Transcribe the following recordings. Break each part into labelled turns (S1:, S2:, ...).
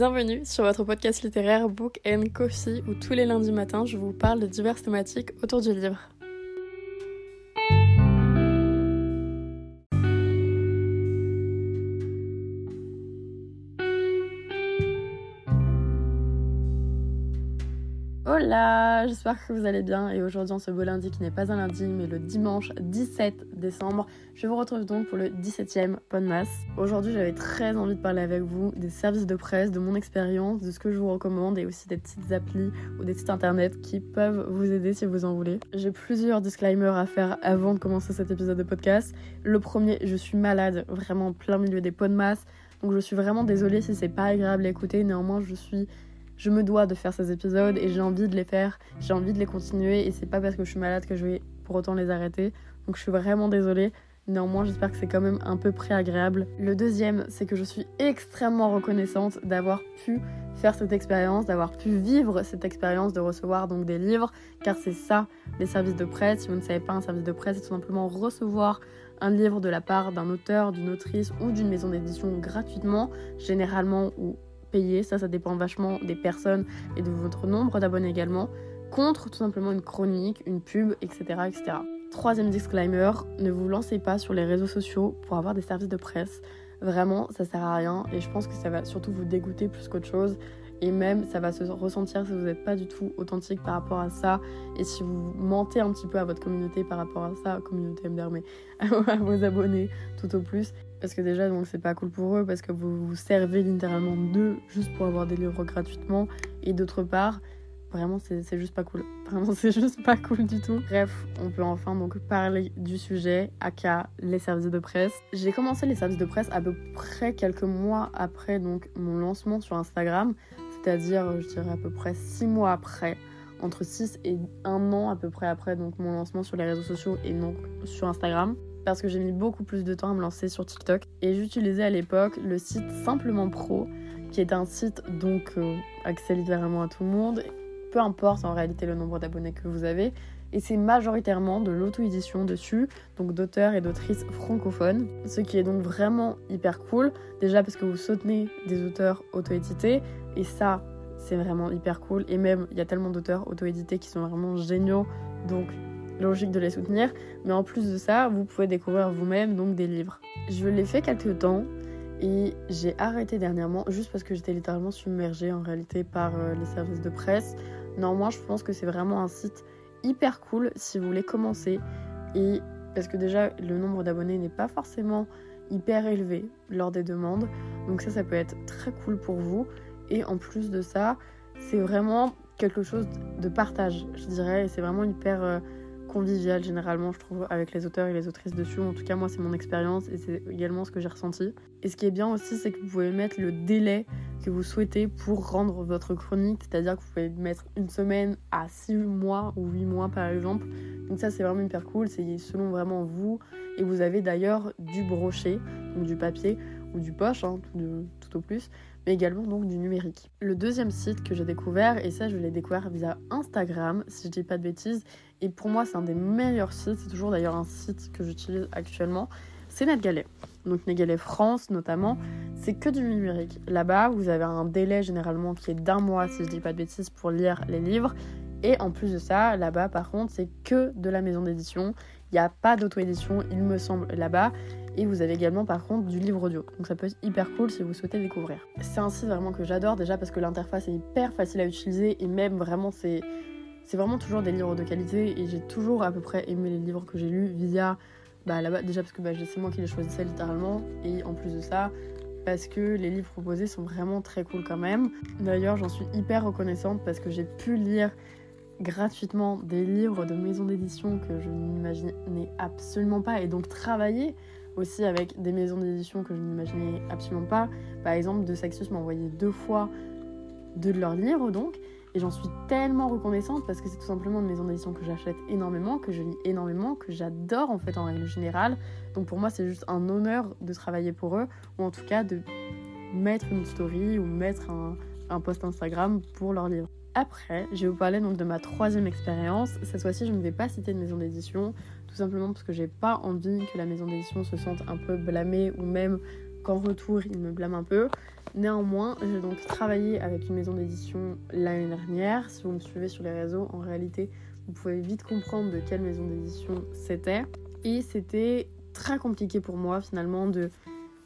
S1: Bienvenue sur votre podcast littéraire Book and Coffee où tous les lundis matins je vous parle de diverses thématiques autour du livre. Hola, j'espère que vous allez bien et aujourd'hui en ce beau lundi qui n'est pas un lundi mais le dimanche 17 décembre, je vous retrouve donc pour le 17e Podmas. Aujourd'hui j'avais très envie de parler avec vous des services de presse, de mon expérience, de ce que je vous recommande et aussi des petites applis ou des sites internet qui peuvent vous aider si vous en voulez. J'ai plusieurs disclaimers à faire avant de commencer cet épisode de podcast. Le premier, je suis malade, vraiment plein milieu des Podmas, donc je suis vraiment désolée si c'est pas agréable à écouter, néanmoins je suis je me dois de faire ces épisodes et j'ai envie de les faire, j'ai envie de les continuer et c'est pas parce que je suis malade que je vais pour autant les arrêter. Donc je suis vraiment désolée. Néanmoins, j'espère que c'est quand même un peu préagréable. Le deuxième, c'est que je suis extrêmement reconnaissante d'avoir pu faire cette expérience, d'avoir pu vivre cette expérience de recevoir donc des livres, car c'est ça les services de presse. Si vous ne savez pas, un service de presse, c'est tout simplement recevoir un livre de la part d'un auteur, d'une autrice ou d'une maison d'édition gratuitement, généralement ou payer, ça ça dépend vachement des personnes et de votre nombre d'abonnés également, contre tout simplement une chronique, une pub, etc. etc. Troisième disclaimer, ne vous lancez pas sur les réseaux sociaux pour avoir des services de presse. Vraiment, ça sert à rien et je pense que ça va surtout vous dégoûter plus qu'autre chose. Et même, ça va se ressentir si vous n'êtes pas du tout authentique par rapport à ça. Et si vous mentez un petit peu à votre communauté par rapport à ça, communauté MDR, mais à vos abonnés tout au plus. Parce que déjà, donc c'est pas cool pour eux, parce que vous vous servez littéralement d'eux juste pour avoir des livres gratuitement. Et d'autre part, vraiment, c'est juste pas cool. Vraiment, c'est juste pas cool du tout. Bref, on peut enfin donc parler du sujet, aka les services de presse. J'ai commencé les services de presse à peu près quelques mois après donc mon lancement sur Instagram, c'est-à-dire, je dirais à peu près 6 mois après entre 6 et 1 an à peu près après donc mon lancement sur les réseaux sociaux et donc sur Instagram parce que j'ai mis beaucoup plus de temps à me lancer sur TikTok. Et j'utilisais à l'époque le site Simplement Pro, qui est un site donc euh, accès littéralement à tout le monde, peu importe en réalité le nombre d'abonnés que vous avez. Et c'est majoritairement de l'auto-édition dessus, donc d'auteurs et d'autrices francophones, ce qui est donc vraiment hyper cool. Déjà parce que vous soutenez des auteurs auto-édités, et ça, c'est vraiment hyper cool. Et même, il y a tellement d'auteurs auto-édités qui sont vraiment géniaux, donc logique de les soutenir. Mais en plus de ça, vous pouvez découvrir vous-même donc des livres. Je l'ai fait quelques temps et j'ai arrêté dernièrement juste parce que j'étais littéralement submergée en réalité par euh, les services de presse. Néanmoins, je pense que c'est vraiment un site hyper cool si vous voulez commencer et parce que déjà le nombre d'abonnés n'est pas forcément hyper élevé lors des demandes. Donc ça ça peut être très cool pour vous et en plus de ça, c'est vraiment quelque chose de partage, je dirais, et c'est vraiment hyper euh, convivial généralement, je trouve, avec les auteurs et les autrices dessus. En tout cas, moi, c'est mon expérience et c'est également ce que j'ai ressenti. Et ce qui est bien aussi, c'est que vous pouvez mettre le délai que vous souhaitez pour rendre votre chronique, c'est-à-dire que vous pouvez mettre une semaine à 6 mois ou 8 mois par exemple. Donc ça, c'est vraiment hyper cool, c'est selon vraiment vous. Et vous avez d'ailleurs du brochet, donc du papier ou du poche, hein, tout, tout au plus mais également donc du numérique. Le deuxième site que j'ai découvert, et ça je l'ai découvert via Instagram, si je dis pas de bêtises, et pour moi c'est un des meilleurs sites, c'est toujours d'ailleurs un site que j'utilise actuellement, c'est NetGalley. Donc NetGalley France notamment, c'est que du numérique. Là-bas, vous avez un délai généralement qui est d'un mois, si je dis pas de bêtises, pour lire les livres. Et en plus de ça, là-bas par contre, c'est que de la maison d'édition. Il n'y a pas d'auto-édition, il me semble, là-bas. Et vous avez également par contre du livre audio. Donc ça peut être hyper cool si vous souhaitez découvrir. C'est un site vraiment que j'adore déjà parce que l'interface est hyper facile à utiliser et même vraiment c'est c'est vraiment toujours des livres de qualité et j'ai toujours à peu près aimé les livres que j'ai lus via bah là-bas déjà parce que bah, c'est moi qui les choisissais littéralement et en plus de ça parce que les livres proposés sont vraiment très cool quand même. D'ailleurs j'en suis hyper reconnaissante parce que j'ai pu lire gratuitement des livres de maisons d'édition que je n'imaginais absolument pas et donc travailler aussi avec des maisons d'édition que je n'imaginais absolument pas. Par exemple, De Saxus m'a envoyé deux fois deux de leurs livres donc et j'en suis tellement reconnaissante parce que c'est tout simplement une maison d'édition que j'achète énormément, que je lis énormément, que j'adore en fait en règle générale. Donc pour moi c'est juste un honneur de travailler pour eux ou en tout cas de mettre une story ou mettre un, post Instagram pour leurs livres. Après, je vais vous parler donc de ma troisième expérience. Cette fois-ci, je ne vais pas citer de maison d'édition, tout simplement parce que j'ai pas envie que la maison d'édition se sente un peu blâmée ou même qu'en retour, ils me blâment un peu. Néanmoins, j'ai donc travaillé avec une maison d'édition l'année dernière. Si vous me suivez sur les réseaux, en réalité, vous pouvez vite comprendre de quelle maison d'édition c'était. Et c'était très compliqué pour moi finalement de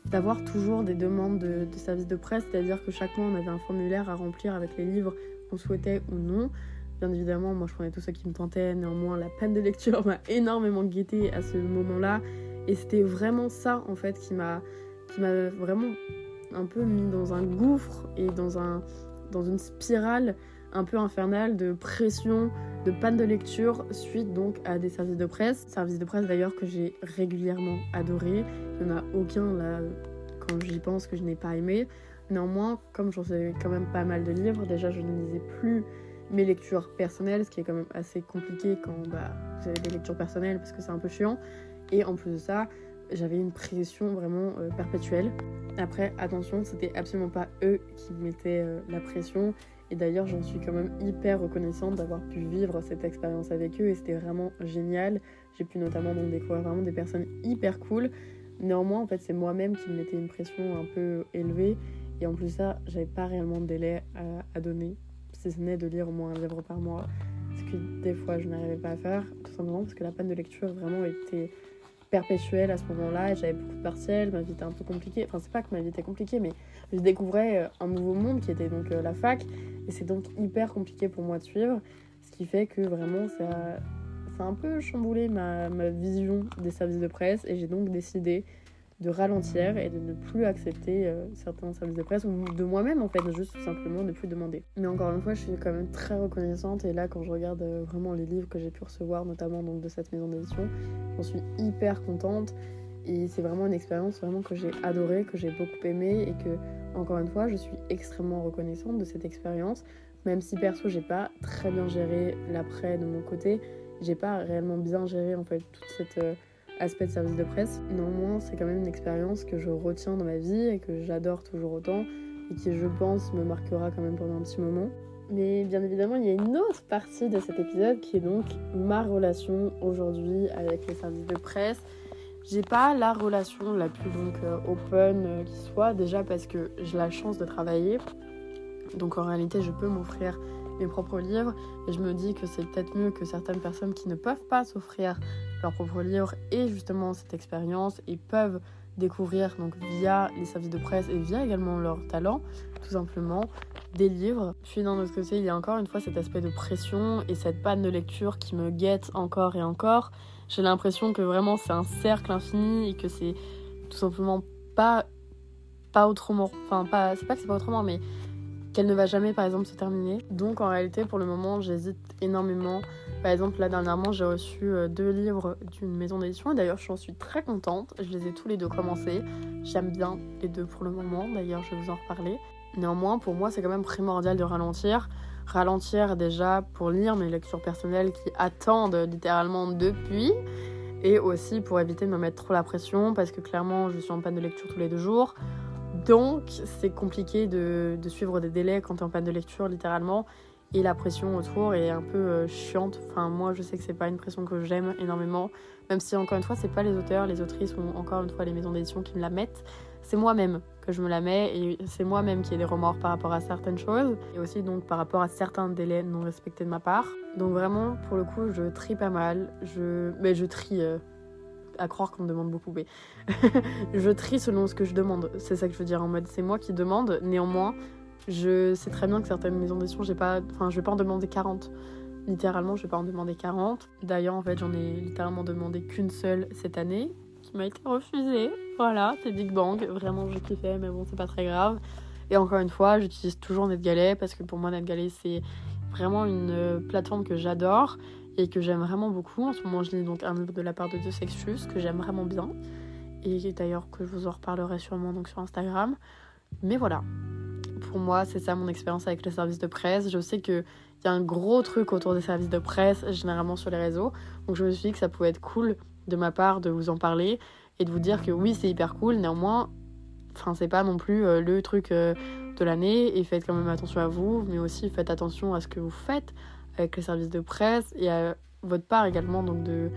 S1: d'avoir toujours des demandes de, services de presse, c'est-à-dire que chaque mois on avait un formulaire à remplir avec les livres qu'on souhaitait ou non. Bien évidemment, moi je prenais tout ce qui me tentait, néanmoins la peine de lecture m'a énormément guetté à ce moment-là. Et c'était vraiment ça en fait qui m'a qui m'a vraiment un peu mis dans un gouffre et dans, un, dans une spirale un peu infernale de pression, de panne de lecture suite donc à des services de presse. Services de presse d'ailleurs que j'ai régulièrement adoré. Il n'y en a aucun là quand j'y pense que je n'ai pas aimé. Néanmoins, comme j'en sais quand même pas mal de livres, déjà je ne lisais plus mes lectures personnelles, ce qui est quand même assez compliqué quand bah, vous avez des lectures personnelles parce que c'est un peu chiant. Et en plus de ça, j'avais une pression vraiment euh, perpétuelle. Après, attention, c'était absolument pas eux qui mettaient euh, la pression. Et d'ailleurs, j'en suis quand même hyper reconnaissante d'avoir pu vivre cette expérience avec eux et c'était vraiment génial. J'ai pu notamment donc découvrir vraiment des personnes hyper cool. Néanmoins, en fait, c'est moi-même qui me mettais une pression un peu élevée. Et en plus ça, j'avais pas réellement de délai à, à donner, si ce n'est de lire au moins un livre par mois. Ce que des fois je n'arrivais pas à faire, tout simplement parce que la panne de lecture vraiment était perpétuelle à ce moment-là et j'avais beaucoup de partiels, ma vie était un peu compliquée. Enfin, c'est pas que ma vie était compliquée, mais je découvrais euh, un nouveau monde qui était donc euh, la fac et c'est donc hyper compliqué pour moi de suivre. Ce qui fait que vraiment ça, ça a un peu chamboulé ma, ma vision des services de presse et j'ai donc décidé de ralentir et de ne plus accepter euh, certains services de presse ou de moi-même en fait, juste tout simplement ne plus demander. Mais encore une fois, je suis quand même très reconnaissante et là quand je regarde euh, vraiment les livres que j'ai pu recevoir, notamment donc de cette maison d'édition, j'en suis hyper contente et c'est vraiment une expérience vraiment que j'ai adorée, que j'ai beaucoup aimée et que encore une fois, je suis extrêmement reconnaissante de cette expérience, même si perso j'ai pas très bien géré l'après de mon côté, j'ai pas réellement bien géré en fait toute cette euh, aspect de service de presse. Néanmoins, c'est quand même une expérience que je retiens dans ma vie et que j'adore toujours autant et qui, je pense, me marquera quand même pendant un petit moment. Mais bien évidemment, il y a une autre partie de cet épisode qui est donc ma relation aujourd'hui avec les services de presse. J'ai pas la relation la plus donc euh, open euh, qui soit, déjà parce que j'ai la chance de travailler. Donc en réalité, je peux m'offrir mes propres livres et je me dis que c'est peut-être mieux que certaines personnes qui ne peuvent pas s'offrir leurs propres livres et justement cette expérience et peuvent découvrir donc via les services de presse et via également leur talent tout simplement des livres. Puis d'un autre côté, il y a encore une fois cet aspect de pression et cette panne de lecture qui me guette encore et encore. J'ai l'impression que vraiment c'est un cercle infini et que c'est tout simplement pas pas autrement. Enfin pas c'est pas que c'est pas autrement mais qu'elle ne va jamais par exemple se terminer. Donc en réalité pour le moment j'hésite énormément. Par exemple là dernièrement j'ai reçu euh, deux livres d'une maison d'édition et d'ailleurs je suis très contente. Je les ai tous les deux commencés. J'aime bien les deux pour le moment d'ailleurs je vais vous en reparler. Néanmoins pour moi c'est quand même primordial de ralentir. Ralentir déjà pour lire mes lectures personnelles qui attendent littéralement depuis et aussi pour éviter de me mettre trop la pression parce que clairement je suis en panne de lecture tous les deux jours. Donc, c'est compliqué de, suivre des délais quand tu es en panne de lecture, littéralement. Et la pression autour est un peu euh, chiante. Enfin, moi, je sais que c'est pas une pression que j'aime énormément. Même si, encore une fois, c'est pas les auteurs, les autrices ou encore une fois les maisons d'édition qui me la mettent. C'est moi-même que je me la mets et c'est moi-même qui ai des remords par rapport à certaines choses. Et aussi, donc, par rapport à certains délais non respectés de ma part. Donc, vraiment, pour le coup, je trie pas mal. Je, mais je trie. Euh, à croire qu'on me demande beaucoup, mais je trie selon ce que je demande. C'est ça que je veux dire en mode c'est moi qui demande. Néanmoins, je sais très bien que certaines maisons d'édition, j'ai pas, enfin, je vais pas en demander 40. Littéralement, je vais pas en demander 40. D'ailleurs, en fait, j'en ai littéralement demandé qu'une seule cette année, qui m'a été refusée. Voilà, c'est Big Bang. Vraiment, j'ai kiffé, mais bon, c'est pas très grave. Et encore une fois, j'utilise toujours NetGalley parce que pour moi, NetGalley, c'est vraiment une euh, plateforme que j'adore et que j'aime vraiment beaucoup. En ce moment, je lis donc un livre de la part de deux Sextus que j'aime vraiment bien et d'ailleurs que je vous en reparlerai sûrement donc sur Instagram. Mais voilà, pour moi, c'est ça mon expérience avec les services de presse. Je sais qu'il y a un gros truc autour des services de presse, généralement sur les réseaux. Donc je me suis dit que ça pouvait être cool de ma part de vous en parler et de vous dire que oui, c'est hyper cool. Néanmoins, enfin, c'est pas non plus euh, le truc euh, de l'année et faites quand même attention à vous, mais aussi faites attention à ce que vous faites avec les services de presse et à votre part également donc de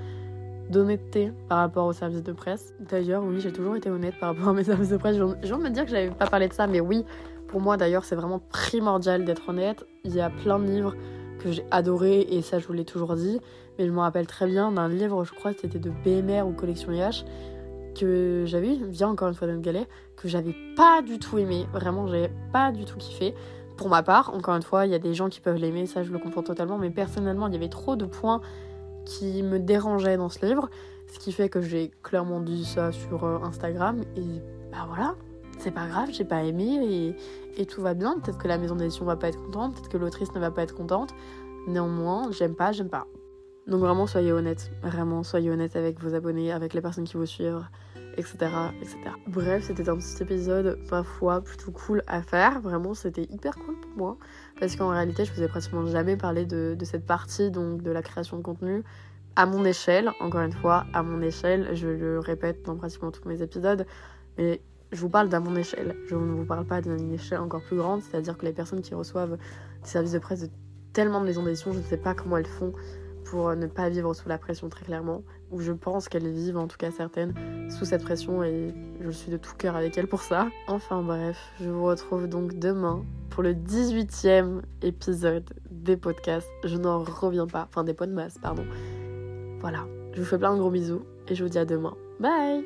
S1: d'honnêteté par rapport au service de presse. D'ailleurs, oui, j'ai toujours été honnête par rapport à mes services de presse. Je viens de me dire que j'avais pas parlé de ça, mais oui, pour moi d'ailleurs, c'est vraiment primordial d'être honnête. Il y a plein de livres que j'ai adorés et ça, je vous l'ai toujours dit. Mais je me rappelle très bien d'un livre, je crois que c'était de BMR ou Collection IH, que j'avais eu, via encore une fois d'un galet, que j'avais pas du tout aimé. Vraiment, j'avais pas du tout kiffé. Pour ma part, encore une fois, il y a des gens qui peuvent l'aimer, ça je le comprends totalement, mais personnellement, il y avait trop de points qui me dérangeaient dans ce livre, ce qui fait que j'ai clairement dit ça sur euh, Instagram, et bah voilà, c'est pas grave, j'ai pas aimé, et, et, tout va bien. Peut-être que la maison d'édition va pas être contente, peut-être que l'autrice ne va pas être contente. Néanmoins, j'aime pas, j'aime pas. Donc vraiment, soyez honnête, vraiment, soyez honnête avec vos abonnés, avec les personnes qui vous suivent etc. etc. Bref, c'était un petit épisode, parfois, plutôt cool à faire. Vraiment, c'était hyper cool pour moi. Parce qu'en réalité, je vous ai pratiquement jamais parlé de, cette partie, donc de la création de contenu, à mon échelle. Encore une fois, à mon échelle. Je le répète dans pratiquement tous mes épisodes. Mais je vous parle d'à mon échelle. Je ne vous parle pas d'une échelle encore plus grande. C'est-à-dire que les personnes qui reçoivent des services de presse de tellement de maisons d'édition, je ne sais pas comment elles font pour ne pas vivre sous la pression très clairement, ou je pense qu'elles vivent, en tout cas certaines, sous cette pression et je suis de tout cœur avec elles pour ça. Enfin bref, je vous retrouve donc demain pour le 18e épisode des podcasts. Je n'en reviens pas, enfin des podcasts, pardon. Voilà, je vous fais plein de gros bisous et je vous dis à demain. Bye